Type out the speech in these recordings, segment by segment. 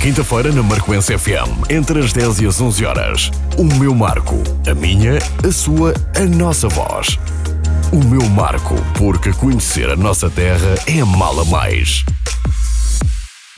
Quinta-feira na Marcoense FM, entre as 10 e as 11 horas. O meu marco, a minha, a sua, a nossa voz. O meu marco, porque conhecer a nossa terra é mala mais.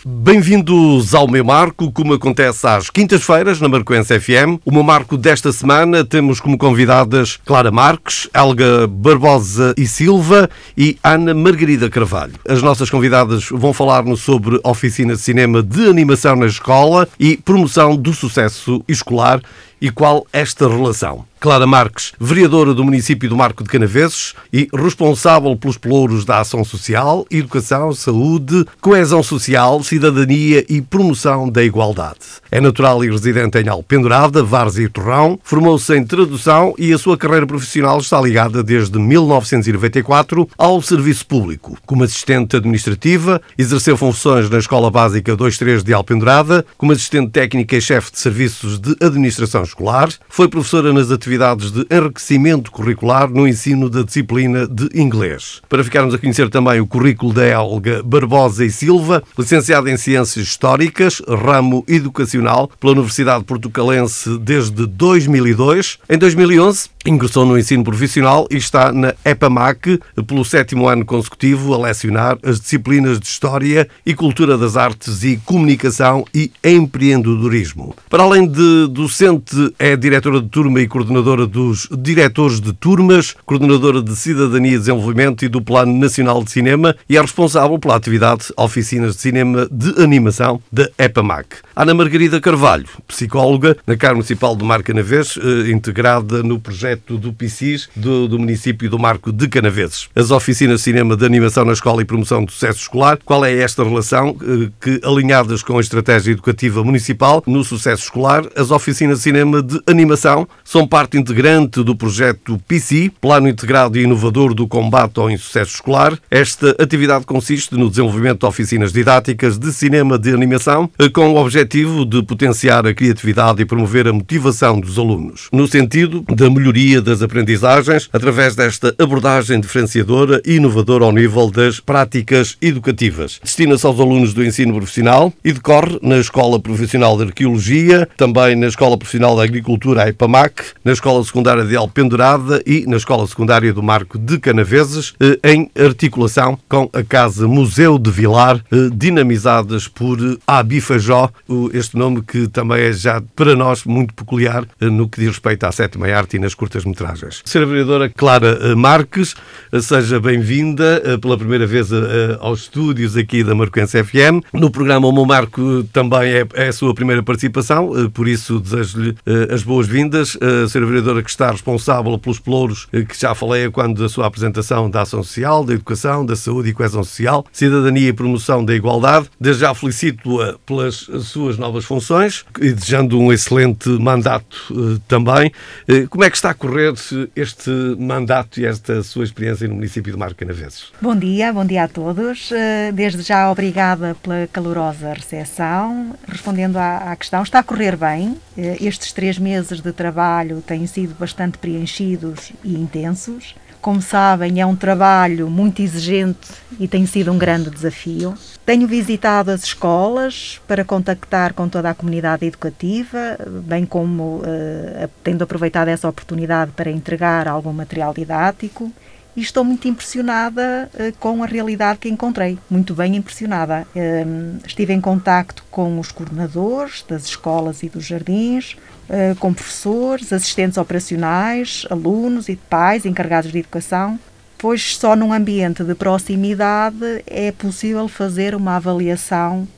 Bem-vindos ao meu marco, como acontece às quintas-feiras na Marcoense FM. O meu marco desta semana temos como convidadas Clara Marques, Helga Barbosa e Silva e Ana Margarida Carvalho. As nossas convidadas vão falar-nos sobre oficina de cinema de animação na escola e promoção do sucesso escolar e qual esta relação. Clara Marques, vereadora do município do Marco de Canaveses e responsável pelos pelouros da ação social, educação, saúde, coesão social, cidadania e promoção da igualdade. É natural e residente em Alpendurada, Várzea e Torrão, formou-se em tradução e a sua carreira profissional está ligada desde 1994 ao serviço público. Como assistente administrativa, exerceu funções na Escola Básica 23 de Alpendurada, como assistente técnica e chefe de serviços de administração escolar, foi professora nas atividades de enriquecimento curricular no ensino da disciplina de inglês. Para ficarmos a conhecer também o currículo da Helga Barbosa e Silva, licenciada em Ciências Históricas, ramo educacional pela Universidade Portucalense desde 2002. Em 2011, ingressou no ensino profissional e está na EPAMAC pelo sétimo ano consecutivo a lecionar as disciplinas de História e Cultura das Artes e Comunicação e Empreendedorismo. Para além de docente, é diretora de turma e coordenadora dos diretores de turmas, coordenadora de Cidadania e Desenvolvimento e do Plano Nacional de Cinema e é responsável pela atividade Oficinas de Cinema de Animação da EPAMAC. Ana Margarida Carvalho, psicóloga na Câmara Municipal de Marcanavês, integrada no projeto do PICIS do, do município do Marco de Canaveses. As oficinas de cinema de animação na escola e promoção do sucesso escolar, qual é esta relação que, alinhadas com a estratégia educativa municipal no sucesso escolar, as oficinas de cinema de animação são parte integrante do projeto PC, Plano Integrado e Inovador do Combate ao Insucesso Escolar. Esta atividade consiste no desenvolvimento de oficinas didáticas de cinema de animação com o objetivo de potenciar a criatividade e promover a motivação dos alunos, no sentido da melhoria das aprendizagens através desta abordagem diferenciadora e inovadora ao nível das práticas educativas. Destina-se aos alunos do ensino profissional e decorre na Escola Profissional de Arqueologia, também na Escola Profissional de Agricultura, a EPAMAC, na Escola Secundária de Alpendurada e na Escola Secundária do Marco de Canaveses, em articulação com a Casa Museu de Vilar, dinamizadas por Abifajó, este nome que também é já para nós muito peculiar no que diz respeito à sétima arte e nas curtas-metragens. Senhora Vereadora Clara Marques, seja bem-vinda pela primeira vez aos estúdios aqui da Marcoense FM. No programa O Meu Marco também é, é a sua primeira participação, por isso desejo-lhe as boas-vindas. A Senhora Vereadora que está responsável pelos pelouros que já falei quando da sua apresentação da ação social, da educação, da saúde e coesão social, cidadania e promoção da igualdade. Desde já felicito-a pelas suas novas funções e desejando um excelente mandato também. Como é que está a correr este mandato e esta sua experiência no município de Marco Canaveses? Bom dia, bom dia a todos. Desde já obrigada pela calorosa recepção. Respondendo à, à questão, está a correr bem. Estes três meses de trabalho têm sido bastante preenchidos e intensos. Como sabem, é um trabalho muito exigente e tem sido um grande desafio. Tenho visitado as escolas para contactar com toda a comunidade educativa, bem como uh, tendo aproveitado essa oportunidade para entregar algum material didático. E estou muito impressionada uh, com a realidade que encontrei, muito bem impressionada. Uh, estive em contacto com os coordenadores das escolas e dos jardins, uh, com professores, assistentes operacionais, alunos e pais encarregados de educação, pois só num ambiente de proximidade é possível fazer uma avaliação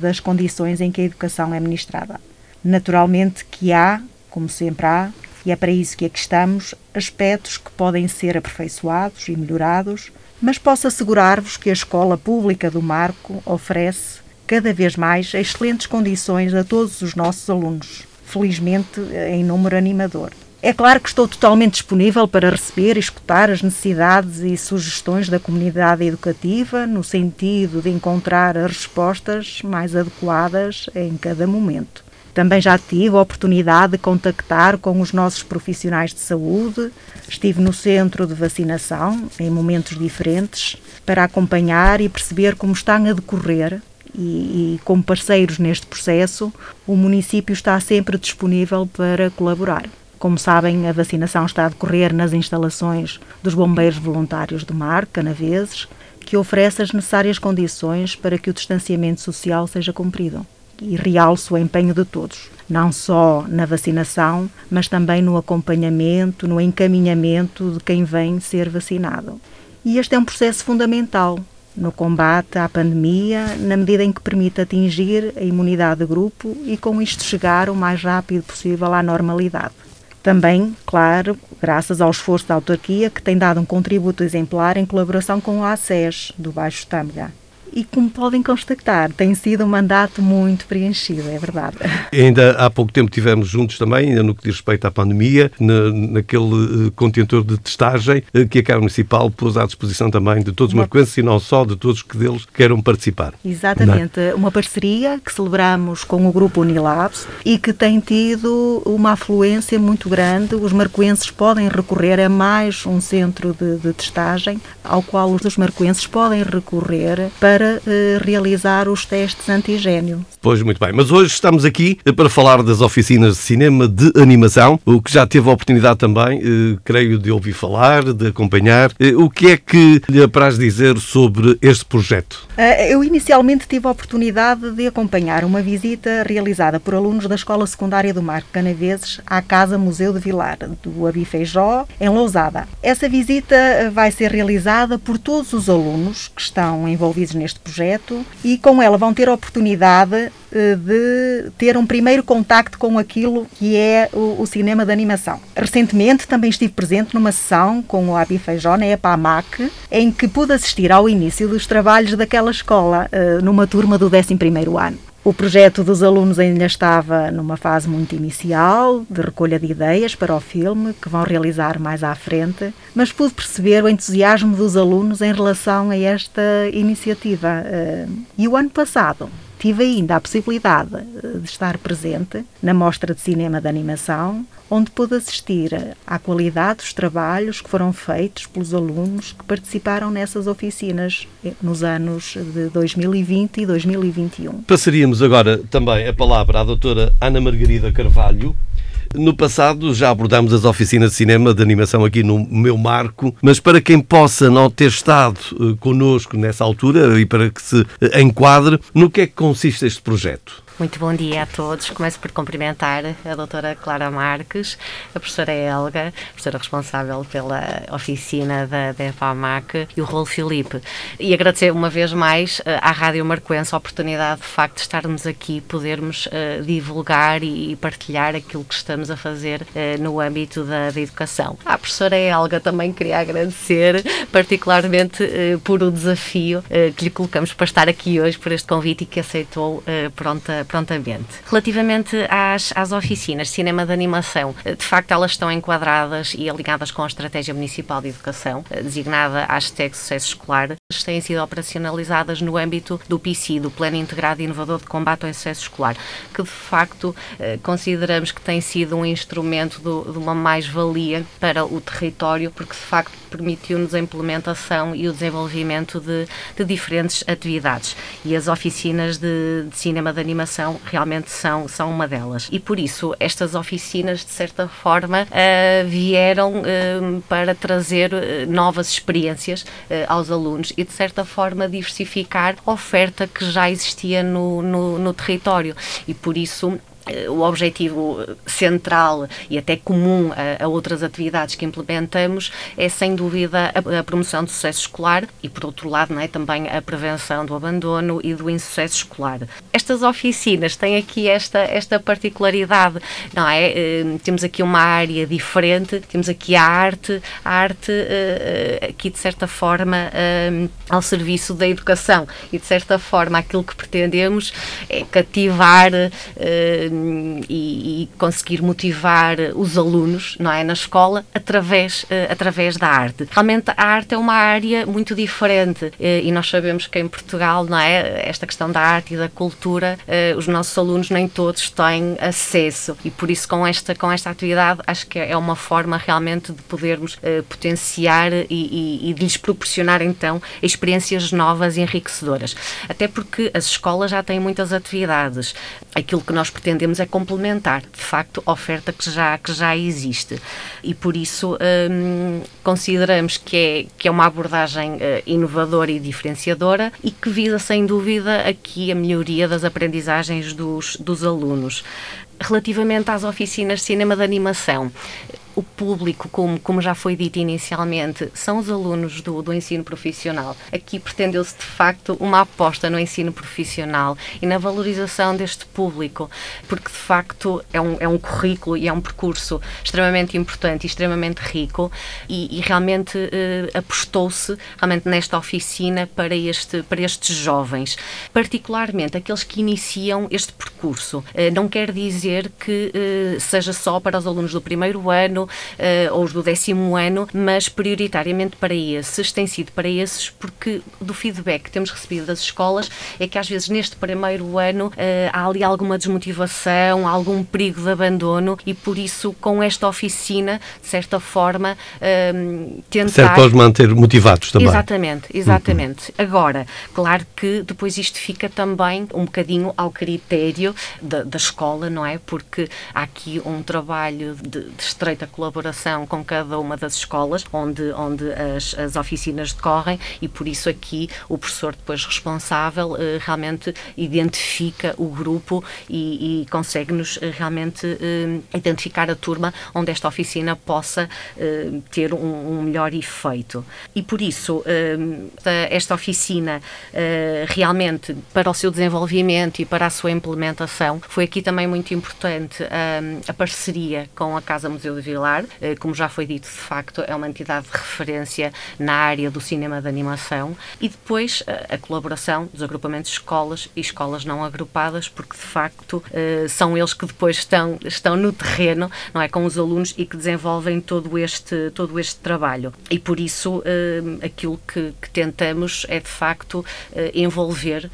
das condições em que a educação é ministrada. Naturalmente que há, como sempre há, e é para isso que aqui estamos, aspectos que podem ser aperfeiçoados e melhorados, mas posso assegurar-vos que a Escola Pública do Marco oferece cada vez mais excelentes condições a todos os nossos alunos, felizmente em número animador. É claro que estou totalmente disponível para receber e escutar as necessidades e sugestões da comunidade educativa, no sentido de encontrar as respostas mais adequadas em cada momento. Também já tive a oportunidade de contactar com os nossos profissionais de saúde. Estive no centro de vacinação em momentos diferentes para acompanhar e perceber como estão a decorrer e, e como parceiros neste processo, o município está sempre disponível para colaborar. Como sabem, a vacinação está a decorrer nas instalações dos Bombeiros Voluntários do Mar, Canaveses, que oferece as necessárias condições para que o distanciamento social seja cumprido. E realço o empenho de todos, não só na vacinação, mas também no acompanhamento, no encaminhamento de quem vem ser vacinado. E este é um processo fundamental no combate à pandemia, na medida em que permite atingir a imunidade de grupo e com isto chegar o mais rápido possível à normalidade. Também, claro, graças ao esforço da autarquia, que tem dado um contributo exemplar em colaboração com a ACES, do Baixo Tâmega e, como podem constatar, tem sido um mandato muito preenchido, é verdade. Ainda há pouco tempo tivemos juntos também, ainda no que diz respeito à pandemia, na, naquele uh, contentor de testagem uh, que a Câmara Municipal pôs à disposição também de todos os marquenses e não só de todos que deles queiram participar. Exatamente, é? uma parceria que celebramos com o Grupo Unilabs e que tem tido uma afluência muito grande. Os marcoenses podem recorrer a mais um centro de, de testagem ao qual os marcoenses podem recorrer para para uh, realizar os testes antigênio. Pois, muito bem. Mas hoje estamos aqui eh, para falar das oficinas de cinema de animação, o que já teve a oportunidade também, uh, creio, de ouvir falar, de acompanhar. Uh, o que é que lhe apraz dizer sobre este projeto? eu inicialmente tive a oportunidade de acompanhar uma visita realizada por alunos da Escola Secundária do Marco Canaveses à Casa Museu de Vilar, do Abifeijó, em Lousada. Essa visita vai ser realizada por todos os alunos que estão envolvidos neste projeto e com ela vão ter a oportunidade eh, de ter um primeiro contacto com aquilo que é o, o, cinema de animação. Recentemente também estive presente numa sessão com o Abi Feijó na EPAMAC, em que pude assistir ao início dos trabalhos daquela escola, eh, numa turma do 11º ano. O projeto dos alunos ainda estava numa fase muito inicial, de recolha de ideias para o filme, que vão realizar mais à frente, mas pude perceber o entusiasmo dos alunos em relação a esta iniciativa. Eh, e o ano passado tive ainda a possibilidade eh, de estar presente na Mostra de Cinema de Animação, onde pude assistir à qualidade dos trabalhos que foram feitos pelos alunos que participaram nessas oficinas eh, nos anos de 2020 e 2021. Passaríamos agora também a palavra à doutora Ana Margarida Carvalho, no passado já abordámos as oficinas de cinema de animação aqui no meu marco, mas para quem possa não ter estado uh, connosco nessa altura e para que se eh, enquadre, no que é que consiste este projeto? Muito bom dia a todos. Começo por cumprimentar a doutora Clara Marques, a professora Helga, professora responsável pela oficina da, da EPAMAC, e o Rolo Filipe. E agradecer uma vez mais uh, à Rádio Marcoense a oportunidade, de facto, de estarmos aqui, podermos uh, divulgar e partilhar aquilo que estamos a fazer uh, no âmbito da, da, educação. À professora Helga também queria agradecer, particularmente por o desafio que lhe colocamos para estar aqui hoje, por este convite e que aceitou pronta prontamente. Relativamente às, às oficinas de cinema de animação, eh, de facto elas estão enquadradas e alinhadas com a Estratégia Municipal de Educação, eh, designada hashtag Sucesso Escolar, têm sido operacionalizadas no âmbito do PICI, do Plano Integrado Inovador de Combate ao Excesso Escolar, que de facto eh, consideramos que tem sido um instrumento do, de uma mais-valia para o território, porque de facto permitiu-nos a implementação e o desenvolvimento de, de diferentes atividades. E as oficinas de, de cinema de animação realmente são, são uma delas. E por isso, estas oficinas, de certa forma, uh, vieram uh, para trazer uh, novas experiências aos alunos e, de certa forma, diversificar a oferta que já existia no, no, no território. E por isso, o objetivo central e até comum a, a, outras atividades que implementamos é, sem dúvida, a, a, promoção do sucesso escolar e, por outro lado, não é, também a prevenção do abandono e do insucesso escolar. Estas oficinas têm aqui esta, esta particularidade, não é? Eh, temos aqui uma área diferente, temos aqui a arte, a arte eh, aqui, de certa forma, ao serviço da educação e, de certa forma, aquilo que pretendemos é cativar e, e, conseguir motivar os alunos, não é, na escola através através da arte. Realmente a arte é uma área muito diferente e nós sabemos que em Portugal, não é, esta questão da arte e da cultura, os nossos alunos nem todos têm acesso e por isso com esta com esta atividade acho que é uma forma realmente de podermos potenciar e, e, e de lhes proporcionar então experiências novas e enriquecedoras. Até porque as escolas já têm muitas atividades. Aquilo que nós pretendemos é complementar, de facto, a oferta que já, que já existe. E por isso hum, consideramos que é, que é uma abordagem uh, inovadora e diferenciadora e que visa, sem dúvida, aqui a melhoria das aprendizagens dos, dos alunos. Relativamente às oficinas de cinema de animação, o público, como, como já foi dito inicialmente, são os alunos do, do ensino profissional. Aqui pretendeu-se, de facto, uma aposta no ensino profissional e na valorização deste público, porque, de facto, é um, é um currículo e é um percurso extremamente importante e extremamente rico e, e realmente eh, apostou-se realmente nesta oficina para, este, para estes jovens, particularmente aqueles que iniciam este percurso. Eh, não quer dizer que eh, seja só para os alunos do primeiro ano ano uh, ou os do décimo ano, mas prioritariamente para esses, tem sido para esses, porque do feedback que temos recebido das escolas é que às vezes neste primeiro ano uh, há ali alguma desmotivação, algum perigo de abandono e por isso com esta oficina, de certa forma, uh, tentar... Certo, para os manter motivados também. Exatamente, exatamente. Uhum. Agora, claro que depois isto fica também um bocadinho ao critério da, da escola, não é? Porque há aqui um trabalho de, de estreita colaboração com cada uma das escolas onde, onde as, as oficinas decorrem e por isso aqui o professor depois responsável eh, realmente identifica o grupo e, e consegue-nos eh, realmente eh, identificar a turma onde esta oficina possa ter um, um, melhor efeito. E por isso esta oficina realmente para o seu desenvolvimento e para a sua implementação foi aqui também muito importante a parceria com a Casa Museu de Vila Vilar, eh, como já foi dito, de facto, é uma entidade de referência na área do cinema de animação e depois eh, a colaboração dos agrupamentos de escolas e escolas não agrupadas, porque de facto eh, são eles que depois estão, estão no terreno, não é, com os alunos e que desenvolvem todo este, todo este trabalho. E por isso aquilo que, que tentamos é de facto envolver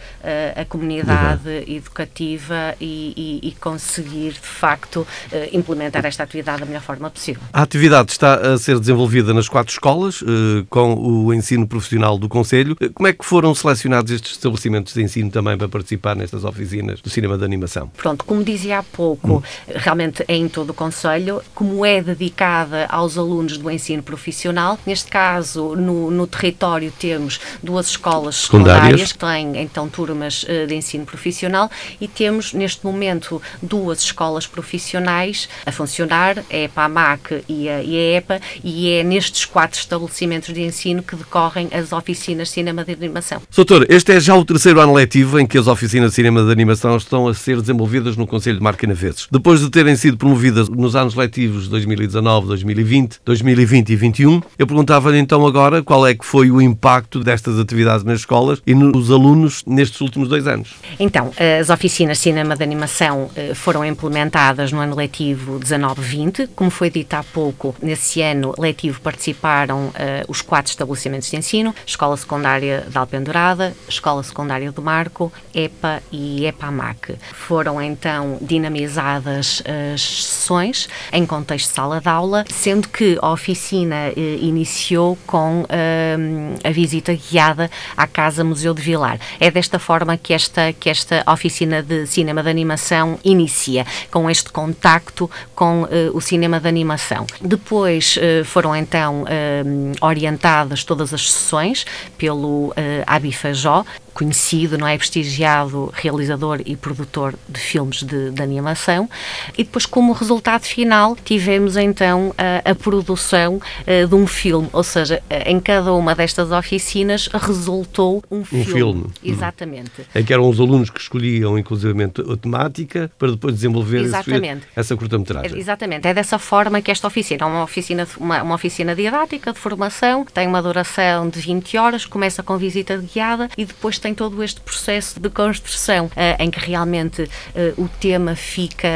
a comunidade uhum. educativa e, e, e, conseguir de facto implementar esta atividade da melhor forma forma possível. A atividade está a ser desenvolvida nas quatro escolas, eh, com o ensino profissional do Conselho. Eh, como é que foram selecionados estes estabelecimentos de ensino também para participar nestas oficinas do cinema de animação? Pronto, como dizia há pouco, hum. realmente é em todo o Conselho, como é dedicada aos alunos do ensino profissional, neste caso no, no território temos duas escolas secundárias. que têm então turmas eh, de ensino profissional e temos neste momento duas escolas profissionais a funcionar, é para a AMAC e a, e a EPA, e é nestes quatro estabelecimentos de ensino que decorrem as oficinas de cinema de animação. Doutor, este é já o terceiro ano letivo em que as oficinas de cinema de animação estão a ser desenvolvidas no Conselho de Marca Naveses. Depois de terem sido promovidas nos anos letivos 2019, 2020, 2020 e 2021, eu perguntava-lhe então agora qual é que foi o impacto destas atividades nas escolas e nos alunos nestes últimos dois anos. Então, as oficinas de cinema de animação eh, foram implementadas no ano letivo 19-20, como foi dito há pouco, nesse ano letivo participaram uh, os quatro estabelecimentos de ensino, Escola Secundária de Alpendurada, Escola Secundária do Marco, EPA e EPAMAC. Foram então dinamizadas as sessões em contexto de sala de aula, sendo que a oficina uh, iniciou com uh, a visita guiada à Casa Museu de Vilar. É desta forma que esta, que esta oficina de cinema de animação inicia, com este contacto com o cinema de animação. Depois eh, foram então eh, orientadas todas as sessões pelo eh, Abi Fajó, conhecido, não é? Prestigiado realizador e produtor de filmes de, de animação. E depois, como resultado final, tivemos então a, a produção de um filme, ou seja, em cada uma destas oficinas resultou um filme. Um filme. Exatamente. É que eram os alunos que escolhiam, inclusivamente, a temática para depois desenvolver Exatamente. essa curta-metragem. Exatamente. É dessa forma que esta oficina é uma oficina, uma, uma oficina didática de formação, tem uma duração de 20 horas, começa com visita guiada e depois tem tem todo este processo de construção em que realmente o tema fica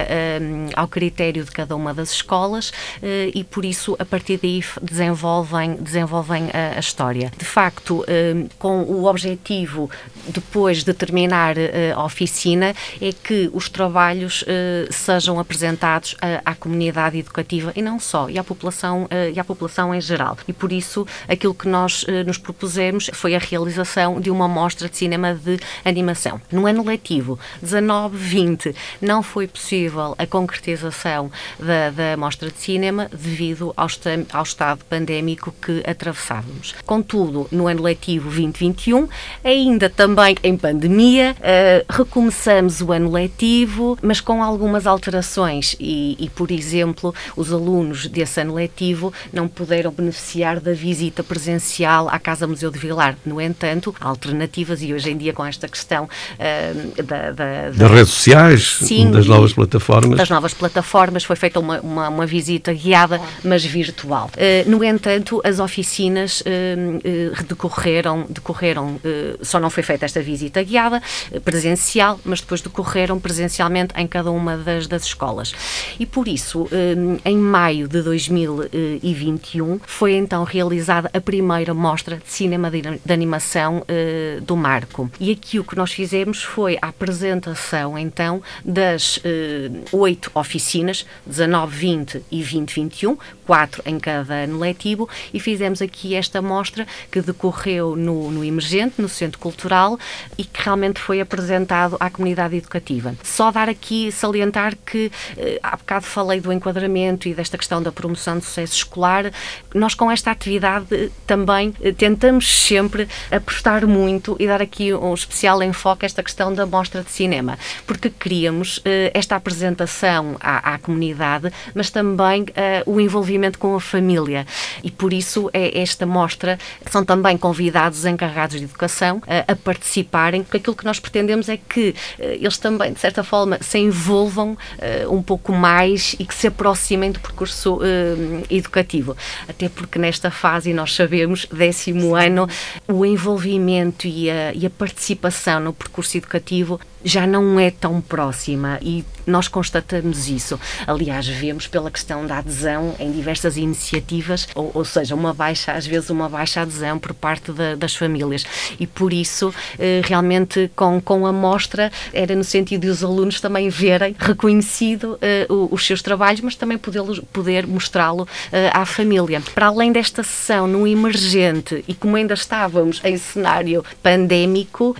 ao critério de cada uma das escolas e por isso a partir daí desenvolvem, desenvolvem a, a história. De facto, com o objetivo depois de terminar a oficina é que os trabalhos sejam apresentados à comunidade educativa e não só, e à população, e à população em geral. E por isso aquilo que nós nos propusemos foi a realização de uma mostra de cinema de animação. No ano letivo 19-20 não foi possível a concretização da, da mostra de cinema devido ao, ao estado pandémico que atravessávamos. Contudo, no ano letivo 2021, ainda também em pandemia, uh, recomeçamos o ano letivo, mas com algumas alterações e, e, por exemplo, os alunos desse ano letivo não puderam beneficiar da visita presencial à Casa Museu de Vilar. No entanto, alternativas e hoje em dia com esta questão uh, da, da, das redes sociais, sim, das novas plataformas. Das novas plataformas, foi feita uma, uma, uma visita guiada, mas virtual. Uh, no entanto, as oficinas uh, decorreram, decorreram só não foi feita esta visita guiada, presencial, mas depois decorreram presencialmente em cada uma das, das escolas. E por isso, em maio de 2021, foi então realizada a primeira mostra de cinema de, de animação do Marco. E aqui o que nós fizemos foi a apresentação, então, das oito oficinas, 19, 20 e 20, 21, quatro em cada ano letivo, e fizemos aqui esta mostra que decorreu no, no Emergente, no Centro Cultural, e que realmente foi apresentado à comunidade educativa. Só dar aqui, salientar que eh, há bocado falei do enquadramento e desta questão da promoção de sucesso escolar, nós com esta atividade eh, também eh, tentamos sempre apostar muito e dar aqui um especial enfoque a esta questão da mostra de cinema, porque queríamos esta apresentação à, à comunidade, mas também o envolvimento com a família. E por isso é esta mostra, são também convidados os encarregados de educação a, a participarem, porque aquilo que nós pretendemos é que eh, eles também, de certa forma, se envolvam um pouco mais e que se aproximem do percurso educativo. Até porque nesta fase, nós sabemos, décimo ano, o envolvimento e a, e a participação no percurso educativo já não é tão próxima e nós constatamos isso. Aliás, vemos pela questão da adesão em diversas iniciativas, ou, ou seja, uma baixa, às vezes uma baixa adesão por parte de, das famílias. E por isso, eh, realmente, com, com a mostra, era no sentido de os alunos também verem reconhecido eh, os seus trabalhos, mas também poder, poder mostrá-lo eh, à família. Para além desta sessão no emergente, e como ainda estávamos em cenário pandémico,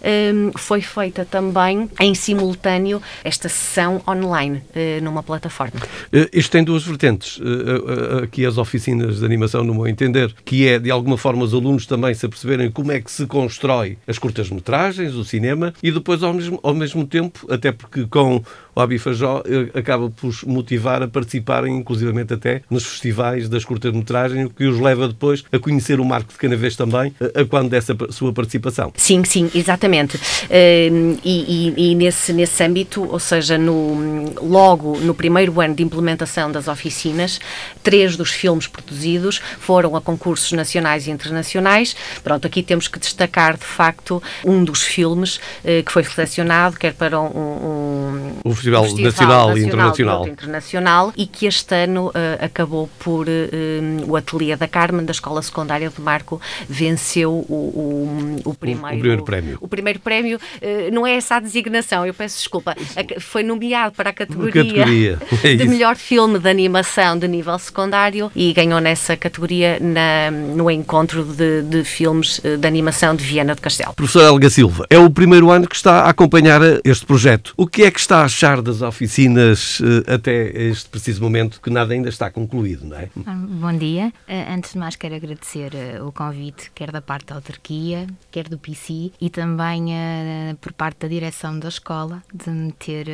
foi feita também em simultâneo esta sessão online eh, numa plataforma. Eh, isto tem duas vertentes. Eh, aqui as oficinas de animação, no meu entender, que é de alguma forma os alunos também se aperceberem como é que se constrói as curtas-metragens, o cinema, e depois ao mesmo, ao mesmo tempo, até porque com o Abifajó acaba por motivar a participarem, inclusivamente até, nos festivais das curtas-metragens, o que os leva depois a conhecer o Marco de Canavês também, a quando dessa sua participação. Sim, sim, exatamente. E, e, e nesse, nesse âmbito, ou seja, no, logo no primeiro ano de implementação das oficinas, três dos filmes produzidos foram a concursos nacionais e internacionais. Pronto, aqui temos que destacar, de facto, um dos filmes eh, que foi selecionado, quer para um, um Festival, Festival Nacional, Nacional e Internacional. internacional e que este ano uh, acabou por uh, o Ateliê da Carmen, da Escola Secundária de Marco, venceu o, o, o primeiro, o primeiro prémio. O primeiro prémio uh, não é essa a designação eu peço desculpa, foi nomeado para a categoria, categoria. É de melhor filme de animação de nível secundário e ganhou nessa categoria na, no encontro de, de, filmes de animação de Viana do Castelo. Professor Helga Silva, é o primeiro ano que está a acompanhar este projeto. O que é que está a achar das oficinas eh, até este preciso momento que nada ainda está concluído, não é? Ah, bom dia. Eh, antes de mais quero agradecer o convite, quer da parte da autarquia, quer do PC e também por parte da direção da escola de me ter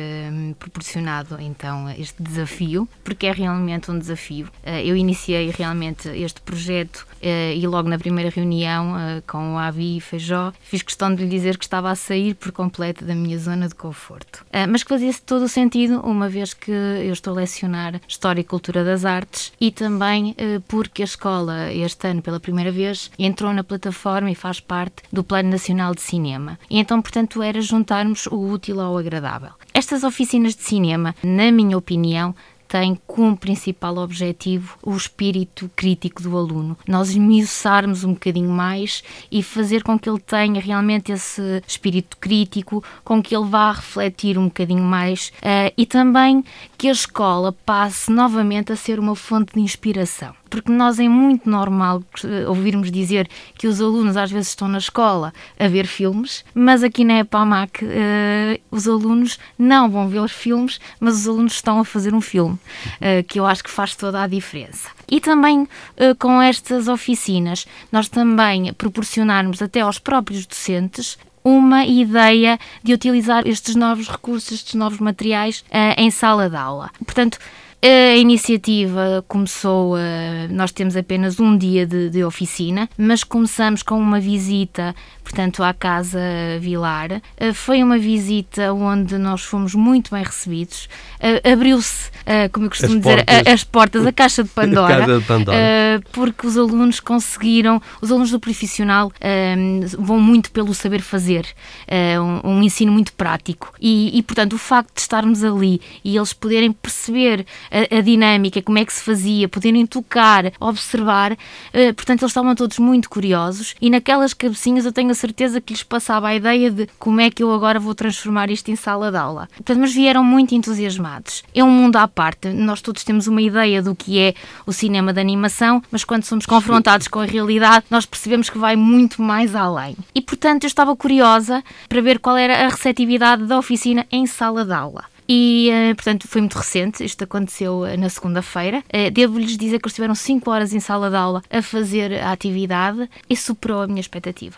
proporcionado então este desafio, porque é realmente um desafio. Eu iniciei realmente este projeto e logo na primeira reunião com o Avi e Feijó fiz questão de lhe dizer que estava a sair por completo da minha zona de conforto, mas que fazia todo o sentido, uma vez que eu estou a lecionar História e Cultura das Artes e também uh, porque a escola, este ano, pela primeira vez, entrou na plataforma e faz parte do Plano Nacional de Cinema. E então, portanto, era juntarmos o útil ao agradável. Estas oficinas de cinema, na minha opinião, tem como principal objetivo o espírito crítico do aluno. Nós esmiuçarmos um bocadinho mais e fazer com que ele tenha realmente esse espírito crítico, com que ele vá refletir um bocadinho mais uh, e também que a escola passe novamente a ser uma fonte de inspiração porque nós é muito normal ouvirmos dizer que os alunos às vezes estão na escola a ver filmes, mas aqui na EPAMAC uh, os alunos não vão ver os filmes, mas os alunos estão a fazer um filme, uh, que eu acho que faz toda a diferença. E também uh, com estas oficinas, nós também proporcionarmos até aos próprios docentes uma ideia de utilizar estes novos recursos, estes novos materiais em sala de aula. Portanto, a iniciativa começou, nós temos apenas um dia de, de, oficina, mas começamos com uma visita, portanto, à Casa Vilar. Eh, foi uma visita onde nós fomos muito bem recebidos. Eh, abriu-se, eh, como eu costumo as dizer, portas, as portas, a caixa de Pandora, de Pandora. porque os alunos conseguiram, os alunos do profissional vão muito pelo saber fazer, um, ensino muito prático. E, e, portanto, o facto de estarmos ali e eles poderem perceber a, a, dinâmica, como é que se fazia, poderem tocar, observar. Portanto, eles estavam todos muito curiosos e naquelas cabecinhas eu tenho a certeza que lhes passava a ideia de como é que eu agora vou transformar isto em sala de aula. Portanto, mas vieram muito entusiasmados. É um mundo à parte. Nós todos temos uma ideia do que é o cinema de animação, mas quando somos confrontados com a realidade, nós percebemos que vai muito mais além. E, portanto, eu estava curiosa para ver qual era a receptividade da oficina em sala de aula. E, uh, portanto, foi muito recente, isto aconteceu uh, na segunda-feira. Uh, Devo-lhes dizer que eles estiveram 5 horas em sala de aula a fazer a atividade e superou a minha expectativa.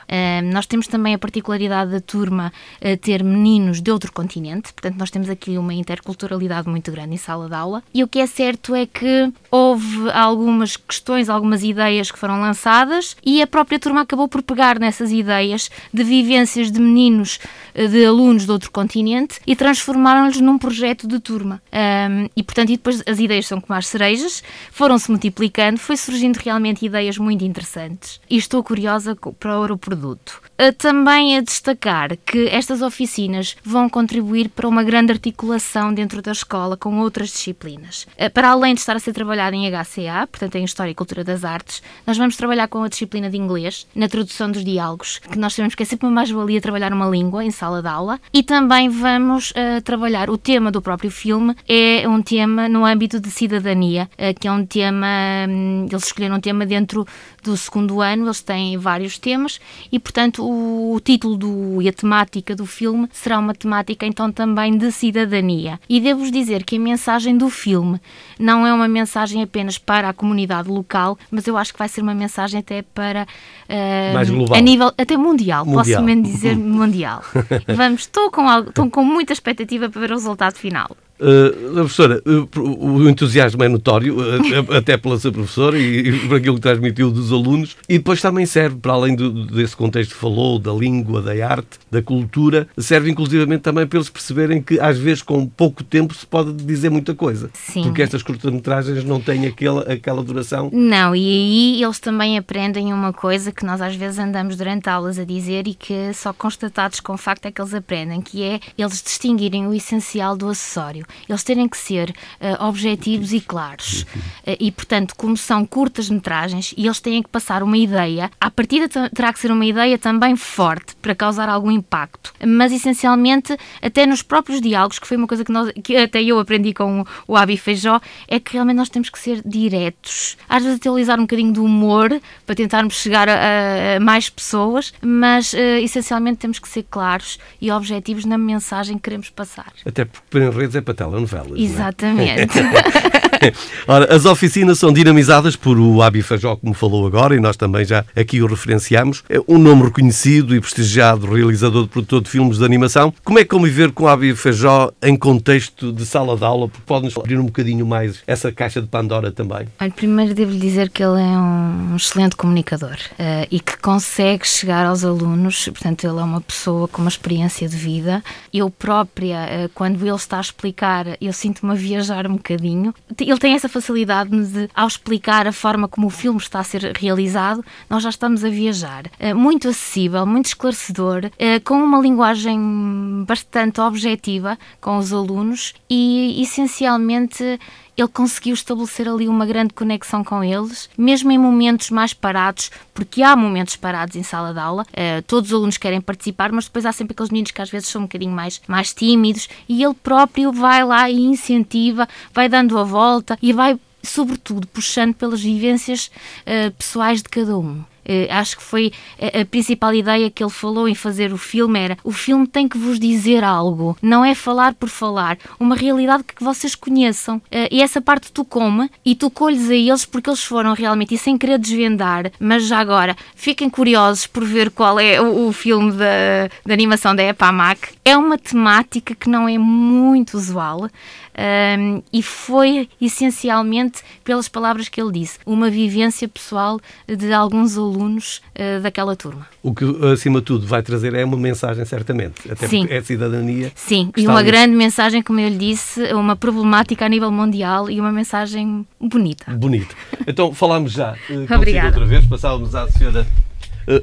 nós temos também a particularidade da turma ter meninos de outro continente, portanto, nós temos aqui uma interculturalidade muito grande em sala de aula. E o que é certo é que houve algumas questões, algumas ideias que foram lançadas e a própria turma acabou por pegar nessas ideias de vivências de meninos, de alunos de outro continente e transformaram-lhes num projeto de turma. Um, e, portanto, e depois as ideias são como as cerejas, foram-se multiplicando, foi surgindo realmente ideias muito interessantes. E estou curiosa para o produto. Uh, também a destacar que estas oficinas vão contribuir para uma grande articulação dentro da escola com outras disciplinas. Uh, para além de estar a ser trabalhado em HCA, portanto em História e Cultura das Artes, nós vamos trabalhar com a disciplina de inglês, na tradução dos diálogos, que nós sabemos que é sempre uma mais-valia trabalhar uma língua em sala de aula, e também vamos uh, trabalhar o tema do próprio filme é um tema no âmbito de cidadania, eh, que é um tema, hum, eles escolheram um tema dentro do segundo ano, eles têm vários temas e, portanto, o, título do, e a temática do filme será uma temática então também de cidadania. E devo-vos dizer que a mensagem do filme não é uma mensagem apenas para a comunidade local, mas eu acho que vai ser uma mensagem até para uh, Mais global. a nível até mundial, mundial. posso mesmo dizer mundial. Vamos, estou com, algo, estou com muita expectativa para ver o resultado resultado final. Uh, professora, uh, o entusiasmo é notório, uh, até pela sua professora e, e por aquilo que transmitiu dos alunos, e depois também serve, para além do, desse contexto que falou, da língua, da arte, da cultura, serve inclusivamente também para eles perceberem que às vezes com pouco tempo se pode dizer muita coisa. Sim. Porque estas curtas-metragens não têm aquela, aquela duração. Não, e aí eles também aprendem uma coisa que nós às vezes andamos durante aulas a dizer e que só constatados com o facto é que eles aprendem, que é eles distinguirem o essencial do acessório eles terem que ser uh, objetivos e claros. Uh, e, portanto, como são curtas metragens e eles têm que passar uma ideia, à partida terá que ser uma ideia também forte para causar algum impacto. Mas, essencialmente, até nos próprios diálogos, que foi uma coisa que, nós, que até eu aprendi com o Abi Feijó, é que realmente nós temos que ser diretos. Às vezes até um bocadinho de humor para tentarmos chegar a, a mais pessoas, mas uh, essencialmente temos que ser claros e objetivos na mensagem que queremos passar. Até porque para redes é para telenovelas. Exatamente. Ora, as oficinas são dinamizadas por o Abi Feijó, como falou agora, e nós também já aqui o referenciamos. É um nome reconhecido e prestigiado realizador de produtor de filmes de animação. Como é conviver com o Abi Feijó em contexto de sala de aula? Porque pode-nos abrir um bocadinho mais essa caixa de Pandora também. Olha, primeiro devo-lhe dizer que ele é um excelente comunicador uh, e que consegue chegar aos alunos, portanto, ele é uma pessoa com uma experiência de vida. Eu própria, uh, quando ele está a explicar, eu sinto-me a viajar um bocadinho. Tem essa facilidade de, ao explicar a forma como o filme está a ser realizado, nós já estamos a viajar. Uh, muito acessível, muito esclarecedor, com uma linguagem bastante objetiva com os alunos e, essencialmente, ele conseguiu estabelecer ali uma grande conexão com eles, mesmo em momentos mais parados, porque há momentos parados em sala de aula, uh, todos os alunos querem participar, mas depois há sempre aqueles meninos que às vezes são um bocadinho mais, mais tímidos e ele próprio vai lá e incentiva, vai dando a volta e vai sobretudo puxando pelas vivências uh, pessoais de cada um. Uh, acho que foi a, a, principal ideia que ele falou em fazer o filme era o filme tem que vos dizer algo, não é falar por falar, uma realidade que vocês conheçam. Uh, e essa parte tu come e tu colhes a eles porque eles foram realmente, e sem querer desvendar, mas já agora, fiquem curiosos por ver qual é o, o filme da, da animação da EPAMAC. É uma temática que não é muito usual um, e foi essencialmente pelas palavras que ele disse, uma vivência pessoal de alguns alunos uh, daquela turma. O que, acima de tudo, vai trazer é uma mensagem, certamente, até Sim. porque é cidadania. Sim, e uma ali. grande mensagem, como eu lhe disse, uma problemática a nível mundial e uma mensagem bonita. Bonita. Então, falamos já. Uh, Obrigada. outra vez, passávamos à senhora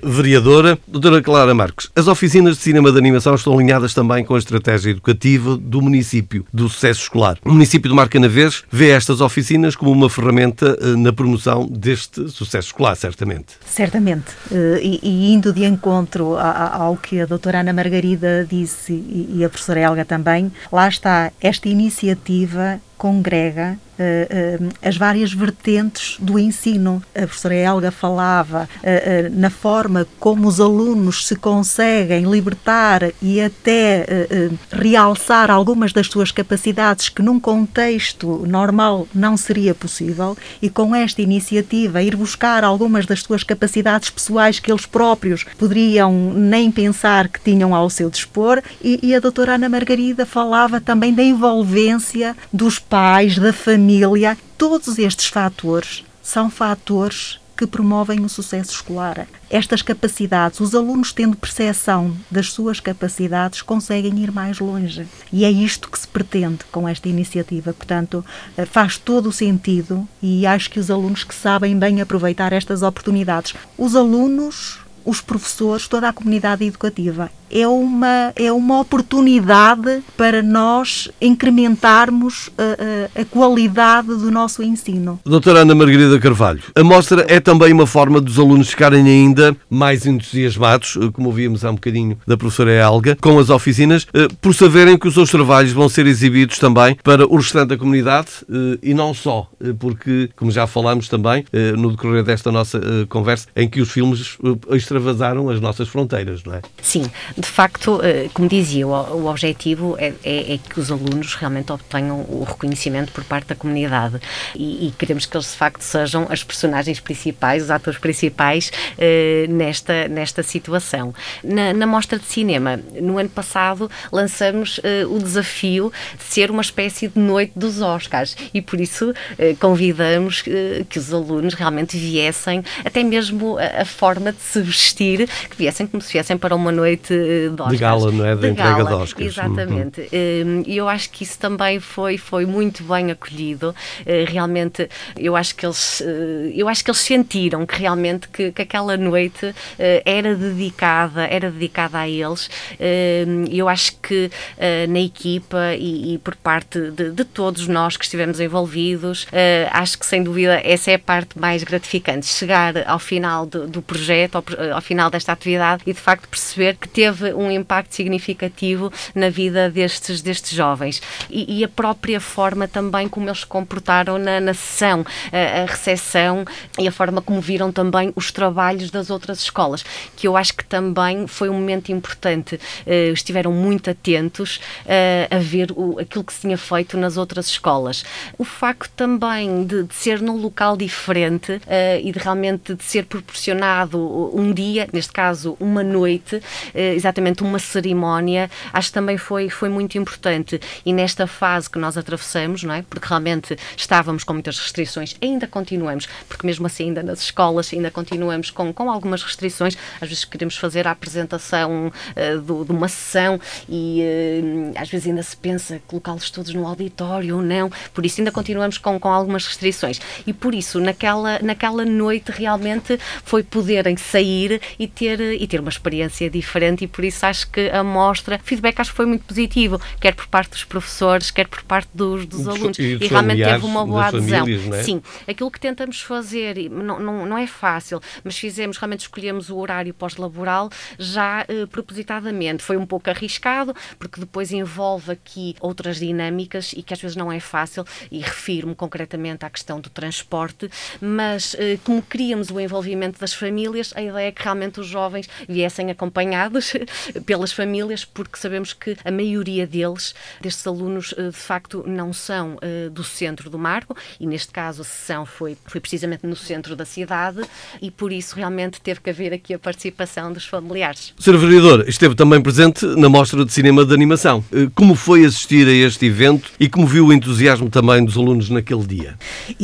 vereadora. Doutora Clara Marques, as oficinas de cinema de animação estão alinhadas também com a estratégia educativa do município do sucesso escolar. O município de Marcanavês vê estas oficinas como uma ferramenta eh, na promoção deste sucesso escolar, certamente. Certamente. Eh, e, e indo de encontro ao que a doutora Ana Margarida disse e a professora Helga também, lá está esta iniciativa congrega uh, uh, as várias vertentes do ensino. A professora Helga falava uh, na forma como os alunos se conseguem libertar e até realçar algumas das suas capacidades que num contexto normal não seria possível e com esta iniciativa ir buscar algumas das suas capacidades pessoais que eles próprios poderiam nem pensar que tinham ao seu dispor e, e a doutora Ana Margarida falava também da envolvência dos pais, da família. Todos estes fatores são fatores que promovem o sucesso escolar. Estas capacidades, os alunos tendo percepção das suas capacidades, conseguem ir mais longe. E é isto que se pretende com esta iniciativa. Portanto, eh, faz todo o sentido e acho que os alunos que sabem bem aproveitar estas oportunidades. Os alunos os professores, toda a comunidade educativa. É uma, é uma oportunidade para nós incrementarmos a, a, a qualidade do nosso ensino. Doutora Ana Margarida Carvalho, a mostra é também uma forma dos alunos ficarem ainda mais entusiasmados, eh, como ouvimos há um bocadinho da professora Elga, com as oficinas, eh, por saberem que os seus trabalhos vão ser exibidos também para o restante da comunidade eh, e não só, porque, como já falamos também no decorrer desta nossa conversa, em que os filmes extravasaram as nossas fronteiras, não é? Sim, de facto, eh, como dizia, o, objetivo é, é, é, que os alunos realmente obtenham o reconhecimento por parte da comunidade e, e, queremos que eles de facto sejam as personagens principais, os atores principais eh, nesta, nesta situação. Na, na, Mostra de Cinema, no ano passado, lançamos eh, o desafio de ser uma espécie de noite dos Oscars e por isso eh, convidamos eh, que os alunos realmente viessem, até mesmo a, a forma de se vestir, que viessem como se viessem para uma noite de Oscars. De gala, não é? Da entrega gala, de Oscars. Exatamente. Uhum. E eu acho que isso também foi, foi muito bem acolhido. Eh, realmente, eu acho que eles, eh, eu acho que eles sentiram que realmente que, que aquela noite eh, era dedicada, era dedicada a eles. Eu acho que na equipa e, e por parte de, de, todos nós que estivemos envolvidos, acho que sem dúvida essa é a parte mais gratificante. Chegar ao final do, do projeto, ao, ao final desta atividade e de facto perceber que teve teve um impacto significativo na vida destes, destes jovens. E, e a própria forma também como eles se comportaram na, na sessão, a, a recepção e a forma como viram também os trabalhos das outras escolas, que eu acho que também foi um momento importante. Uh, estiveram muito atentos uh, a ver o, aquilo que se tinha feito nas outras escolas. O facto também de, de ser num local diferente uh, e de realmente de ser proporcionado um dia, neste caso uma noite, exatamente uma cerimónia, acho que também foi, foi muito importante. E nesta fase que nós atravessamos, não é? Porque realmente estávamos com muitas restrições, ainda continuamos, porque mesmo assim ainda nas escolas ainda continuamos com, com algumas restrições, às vezes queremos fazer a apresentação uh, do, de uma sessão e uh, às vezes ainda se pensa colocá-los todos no auditório ou não, por isso ainda continuamos com, com algumas restrições e por isso naquela, naquela noite realmente foi poderem sair e ter, e ter uma experiência diferente e por isso acho que a mostra, feedback acho que foi muito positivo, quer por parte dos professores, quer por parte dos, dos alunos e, e realmente teve uma boa adesão. Famílias, é? Sim, aquilo que tentamos fazer, não, não, não é fácil, mas fizemos, realmente escolhemos o horário pós-laboral já eh, propositadamente. Foi um pouco arriscado, porque depois envolve aqui outras dinâmicas e que às vezes não é fácil, e refiro-me concretamente à questão do transporte, mas eh, como queríamos o envolvimento das famílias, a ideia é que realmente os jovens viessem acompanhados pelas famílias, porque sabemos que a maioria deles, destes alunos, eh, de facto, não são eh, do centro do Marco, e neste caso a sessão foi, foi precisamente no centro da cidade, e por isso realmente teve que haver aqui a participação dos familiares. Sr. Vereador, esteve também presente na Mostra de Cinema de Animação. Eh, como foi assistir a este evento e como viu o entusiasmo também dos alunos naquele dia?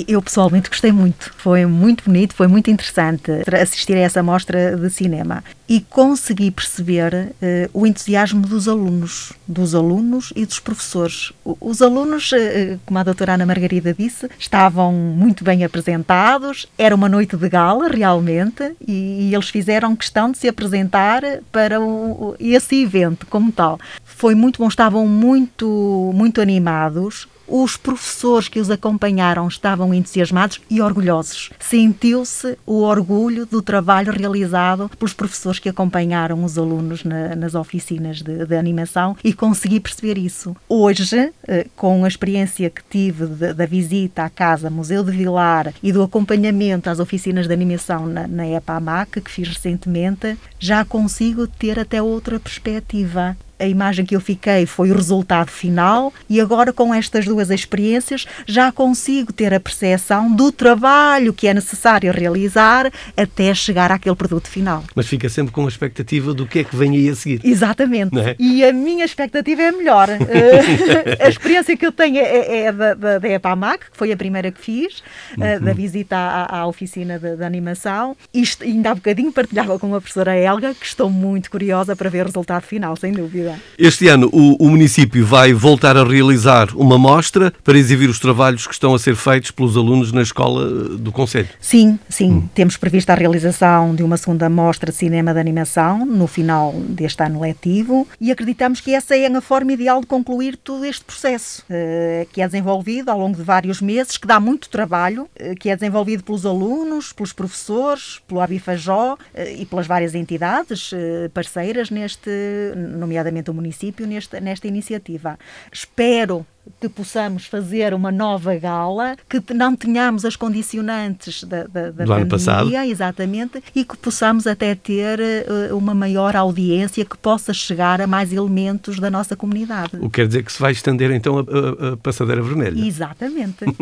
Eu pessoalmente gostei muito. Foi muito bonito, foi muito interessante assistir a essa mostra de cinema e consegui perceber uh, o entusiasmo dos alunos, dos alunos e dos professores. Os alunos, uh, como a doutora Ana Margarida disse, estavam muito bem apresentados, era uma noite de gala realmente e, e eles fizeram questão de se apresentar para o, esse evento como tal. Foi muito bom, estavam muito, muito animados, os professores que os acompanharam estavam entusiasmados e orgulhosos. Sentiu-se o orgulho do trabalho realizado pelos professores que acompanharam os alunos na, nas oficinas de, de, animação e consegui perceber isso. Hoje, eh, com a experiência que tive de, da visita à Casa Museu de Vilar e do acompanhamento às oficinas de animação na, na EPAMAC, que fiz recentemente, já consigo ter até outra perspectiva a imagem que eu fiquei foi o resultado final e agora com estas duas experiências já consigo ter a percepção do trabalho que é necessário realizar até chegar àquele produto final. Mas fica sempre com a expectativa do que é que vem aí a seguir. Exatamente. É? E a minha expectativa é melhor. Eh, a experiência que eu tenho é, é da, da, da EPAMAC, que foi a primeira que fiz, eh, uhum. da visita à, à oficina de, de, animação. Isto ainda há bocadinho partilhava com a professora Helga, que estou muito curiosa para ver o resultado final, sem dúvida. Este ano o, o, município vai voltar a realizar uma mostra para exibir os trabalhos que estão a ser feitos pelos alunos na escola eh, do Conselho. Sim, sim. Hum. Temos previsto a realização de uma segunda mostra de cinema de animação no final deste ano letivo e acreditamos que essa é a forma ideal de concluir todo este processo, uh, que é desenvolvido ao longo de vários meses, que dá muito trabalho, uh, que é desenvolvido pelos alunos, pelos professores, pelo Abifajó e pelas várias entidades parceiras neste, nomeadamente o município nesta, nesta iniciativa. Espero que possamos fazer uma nova gala, que não tenhamos as condicionantes da, da, da pandemia, passado. exatamente, e que possamos até ter uh, uma maior audiência que possa chegar a mais elementos da nossa comunidade. O que quer dizer que se vai estender então a, a, a passadeira vermelha. Exatamente.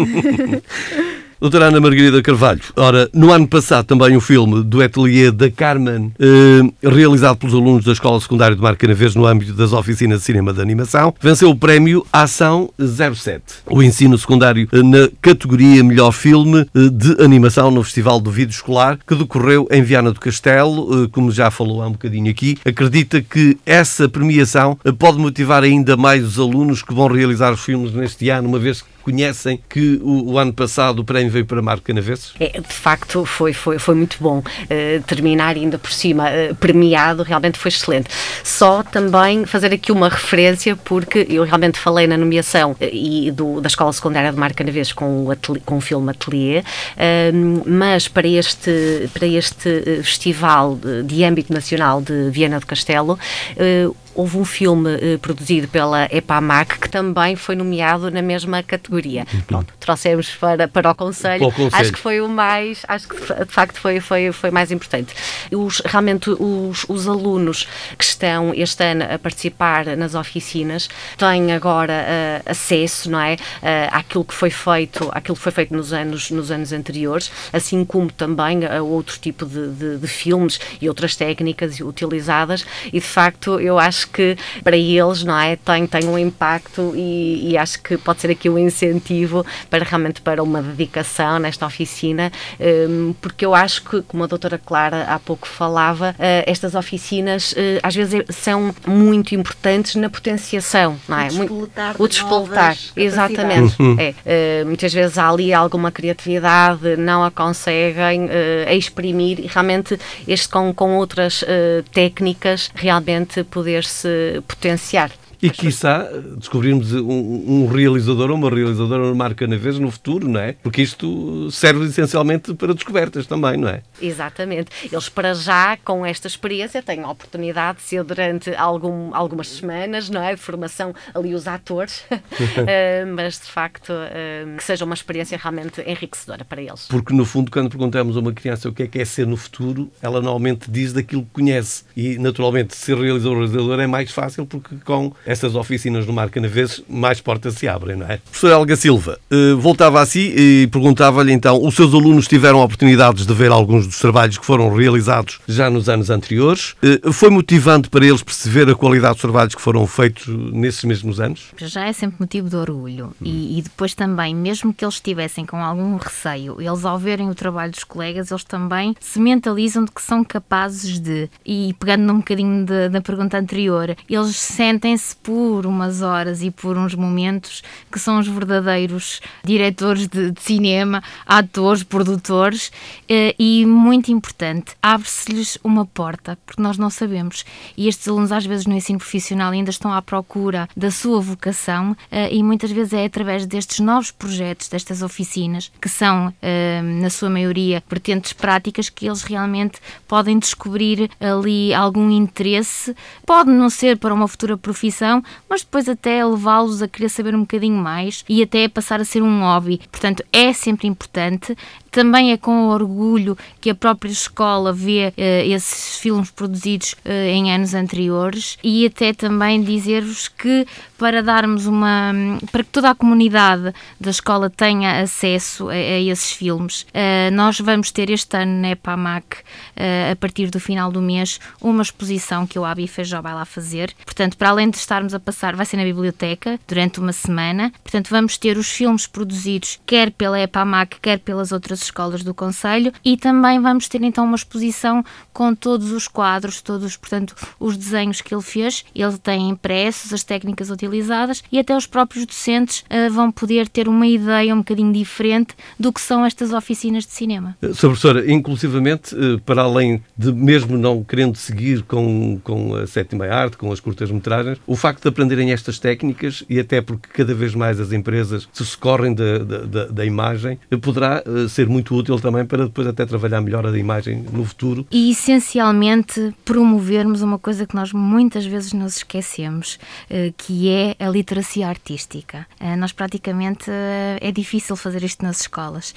Doutora Ana Margarida Carvalho, ora, no ano passado também o filme do Atelier da Carmen, eh, realizado pelos alunos da Escola Secundária de Marcanavês no âmbito das oficinas de cinema de animação, venceu o prémio Ação 07. O ensino secundário na categoria Melhor Filme eh, de Animação no Festival do Vídeo Escolar, que decorreu em Viana do Castelo, eh, como já falou há um bocadinho aqui, acredita que essa premiação eh, pode motivar ainda mais os alunos que vão realizar os filmes neste ano, uma vez que conhecem que o, o ano passado o prémio veio para Marco Canaveses? É, de facto, foi, foi, foi muito bom. Uh, terminar ainda por cima uh, premiado realmente foi excelente. Só também fazer aqui uma referência, porque eu realmente falei na nomeação uh, e do, da Escola Secundária de Marco Canaveses com o, com o filme Atelier, mas para este, para este festival de, de âmbito nacional de Viena do Castelo, houve um filme uh, produzido pela EPAMAC que também foi nomeado na mesma categoria. Uhum. Pronto, trouxemos para, para o Conselho. o Conselho. Acho que foi o mais, acho que de facto foi, foi, foi mais importante. Os, realmente os, os alunos que estão este ano a participar nas oficinas têm agora uh, acesso, não é, uh, àquilo que foi feito, àquilo que foi feito nos anos, nos anos anteriores, assim como também a outro tipo de, de, de filmes e outras técnicas utilizadas e de facto eu acho acho que para eles, não é, tem, tem um impacto e, e acho que pode ser aqui um incentivo para realmente para uma dedicação nesta oficina, um, porque eu acho que, como a doutora Clara há pouco falava, uh, estas oficinas uh, às vezes são muito importantes na potenciação, não é? O despoltar, o despoltar exatamente. Uhum. É, uh, muitas vezes há ali alguma criatividade, não a conseguem exprimir e realmente este com, com outras técnicas realmente poder se potenciar. E quiçá descobrirmos um, um, realizador ou uma realizadora no Marca na vez no futuro, não é? Porque isto serve essencialmente para descobertas também, não é? Exatamente. Eles para já, com esta experiência, têm a oportunidade de ser durante algum, algumas semanas, não é? Formação ali os atores, uh, mas de facto uh, que seja uma experiência realmente enriquecedora para eles. Porque no fundo, quando perguntamos a uma criança o que é que é ser no futuro, ela normalmente diz daquilo que conhece. E naturalmente, ser realizador ou realizador é mais fácil porque com essas oficinas no Mar Canaveses, mais portas se abrem, não é? Professor Helga Silva, eh, voltava a si e perguntava-lhe então, os seus alunos tiveram oportunidades de ver alguns dos trabalhos que foram realizados já nos anos anteriores. Eh, foi motivante para eles perceber a qualidade dos trabalhos que foram feitos nesses mesmos anos? Já é sempre motivo de orgulho. Hum. E, e depois também, mesmo que eles estivessem com algum receio, eles ao verem o trabalho dos colegas, eles também se mentalizam de que são capazes de. E pegando num bocadinho da pergunta anterior, eles sentem-se por umas horas e por uns momentos que são os verdadeiros diretores de, de cinema, atores, produtores eh, e, muito importante, abre-se-lhes uma porta, porque nós não sabemos. E estes alunos, às vezes, no ensino profissional ainda estão à procura da sua vocação eh, e muitas vezes é através destes novos projetos, destas oficinas, que são, eh, na sua maioria, vertentes práticas, que eles realmente podem descobrir ali algum interesse. Pode não ser para uma futura profissão mas depois até levá-los a querer saber um bocadinho mais e até passar a ser um hobby. Portanto, é sempre importante também é com orgulho que a própria escola vê uh, esses filmes produzidos uh, em anos anteriores e até também dizer-vos que para darmos uma para que toda a comunidade da escola tenha acesso a, a esses filmes, uh, nós vamos ter este ano na EPAMAC, a partir do final do mês, uma exposição que o Abi Feijó vai lá fazer. Portanto, para além de estarmos a passar, vai ser na biblioteca durante uma semana. Portanto, vamos ter os filmes produzidos quer pela EPAMAC, quer pelas outras escolas do Conselho e também vamos ter então uma exposição com todos os quadros, todos, portanto, os desenhos que ele fez. Ele tem impressos, as técnicas utilizadas e até os próprios docentes uh, vão poder ter uma ideia um bocadinho diferente do que são estas oficinas de cinema. Eh, Sra. Professora, inclusivamente, uh, para além de mesmo não querendo seguir com, com a sétima arte, com as curtas-metragens, o facto de aprenderem estas técnicas e até porque cada vez mais as empresas se socorrem da, da, da imagem, poderá ser muito útil também para depois até trabalhar melhor a imagem no futuro. E essencialmente promovermos uma coisa que nós muitas vezes nos esquecemos, uh, que é a literacia artística. Uh, nós praticamente é difícil fazer isto nas escolas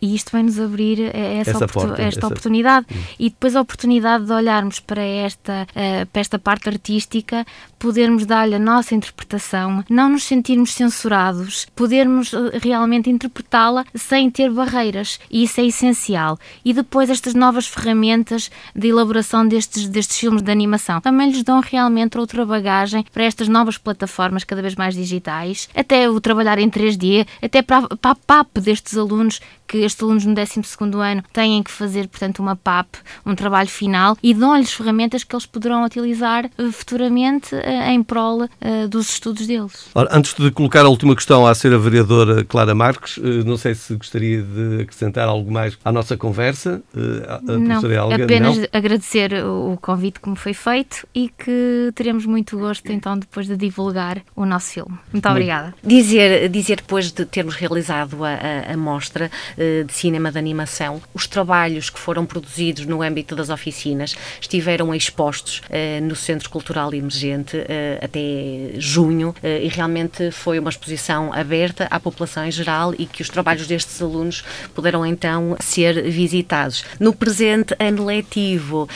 e isto vai nos abrir essa, essa porta, esta essa... oportunidade hum. e depois a oportunidade de olharmos para esta, para esta parte artística, podermos dar-lhe a nossa interpretação, não nos sentirmos censurados, podermos realmente interpretá-la sem ter barreiras atores e isso é essencial. E depois estas novas ferramentas de elaboração destes, destes filmes de animação também lhes dão realmente outra bagagem para estas novas plataformas cada vez mais digitais, até o trabalhar em 3D, até para, para a PAP destes alunos que estes alunos no 12 ano têm que fazer, portanto, uma PAP, um trabalho final, e dão-lhes ferramentas que eles poderão utilizar uh, futuramente uh, em prol uh, dos estudos deles. Ora, antes de colocar a última questão à senhora vereadora Clara Marques, não sei se gostaria de acrescentar algo mais à nossa conversa, a não, Helga, apenas não? agradecer o convite que me foi feito e que teremos muito gosto, então, depois de divulgar o nosso filme. Muito obrigada. Dizer, dizer depois de termos realizado a, a, a mostra, eh, de cinema de animação. Os trabalhos que foram produzidos no âmbito das oficinas estiveram expostos eh, no Centro Cultural Emergente eh, até junho e realmente foi uma exposição aberta à população em geral e que os trabalhos destes alunos puderam então ser visitados. No presente ano letivo,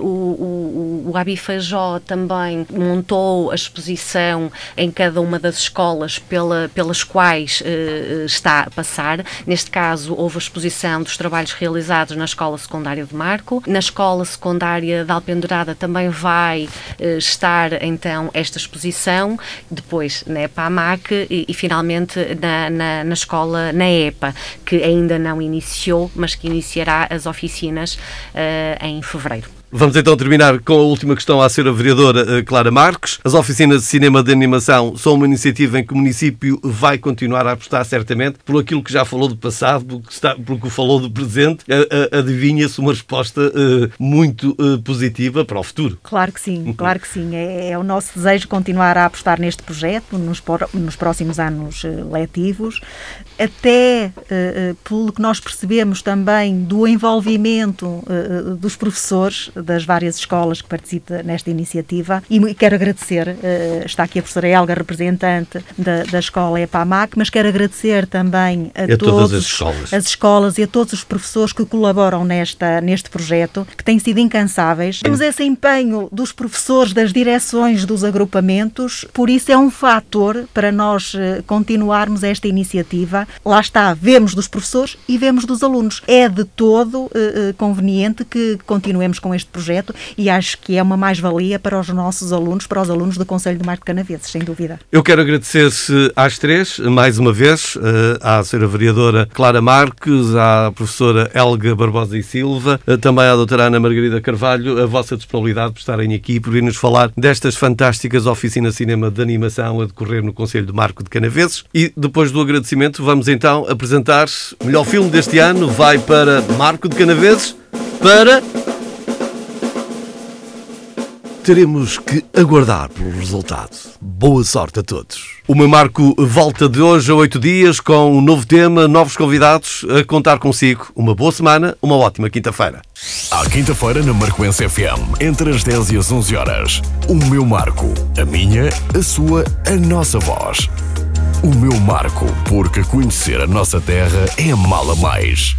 o, o, o Abifajó também montou a exposição em cada uma das escolas pela, pelas quais está a passar. Neste caso, caso, houve a exposição dos trabalhos realizados na Escola Secundária de Marco. Na Escola Secundária de Alpendurada também vai eh, estar, então, esta exposição, depois na EPA-MAC e, e, finalmente na, na, na, escola, na EPA, que ainda não iniciou, mas que iniciará as oficinas eh, em fevereiro. Vamos então terminar com a última questão à senhora vereadora eh, Clara Marques. As oficinas de cinema de animação são uma iniciativa em que o município vai continuar a apostar certamente por aquilo que já falou do passado, por que, está, por que falou do presente. Adivinha-se uma resposta uh, muito uh, positiva para o futuro. Claro que sim, claro que sim. É, é, o nosso desejo continuar a apostar neste projeto nos, nos próximos anos letivos, até pelo que nós percebemos também do envolvimento dos professores das várias escolas que participam nesta iniciativa e quero agradecer, uh, está aqui a professora Elga, representante da, da escola EPAMAC, mas quero agradecer também a, a todas as escolas. as escolas e a todos os professores que colaboram nesta, neste projeto, que têm sido incansáveis. Temos esse empenho dos professores, das direções dos agrupamentos, por isso é um fator para nós uh, continuarmos esta iniciativa. Lá está, vemos dos professores e vemos dos alunos. É de todo uh, conveniente que continuemos com este projeto e acho que é uma mais-valia para os nossos alunos, para os alunos do Conselho do Mar de Canaveses, sem dúvida. Eu quero agradecer-se às três, mais uma vez, eh, à senhora vereadora Clara Marques, à professora Helga Barbosa e Silva, eh, também à doutora Ana Margarida Carvalho, a vossa disponibilidade por estarem aqui, por vir-nos falar destas fantásticas oficinas cinema de animação a decorrer no Conselho do Marco de Canaveses. E depois do agradecimento, vamos então apresentar o melhor filme deste ano, vai para Marco de Canaveses, para teremos que aguardar pelo resultado. Boa sorte a todos. O meu marco volta de hoje a oito dias com um novo tema, novos convidados a contar consigo. Uma boa semana, uma ótima quinta-feira. À quinta-feira na Marcoense FM, entre as 10 e as 11 horas. O meu marco. A minha, a sua, a nossa voz. O meu marco, porque conhecer a nossa terra é mala mais.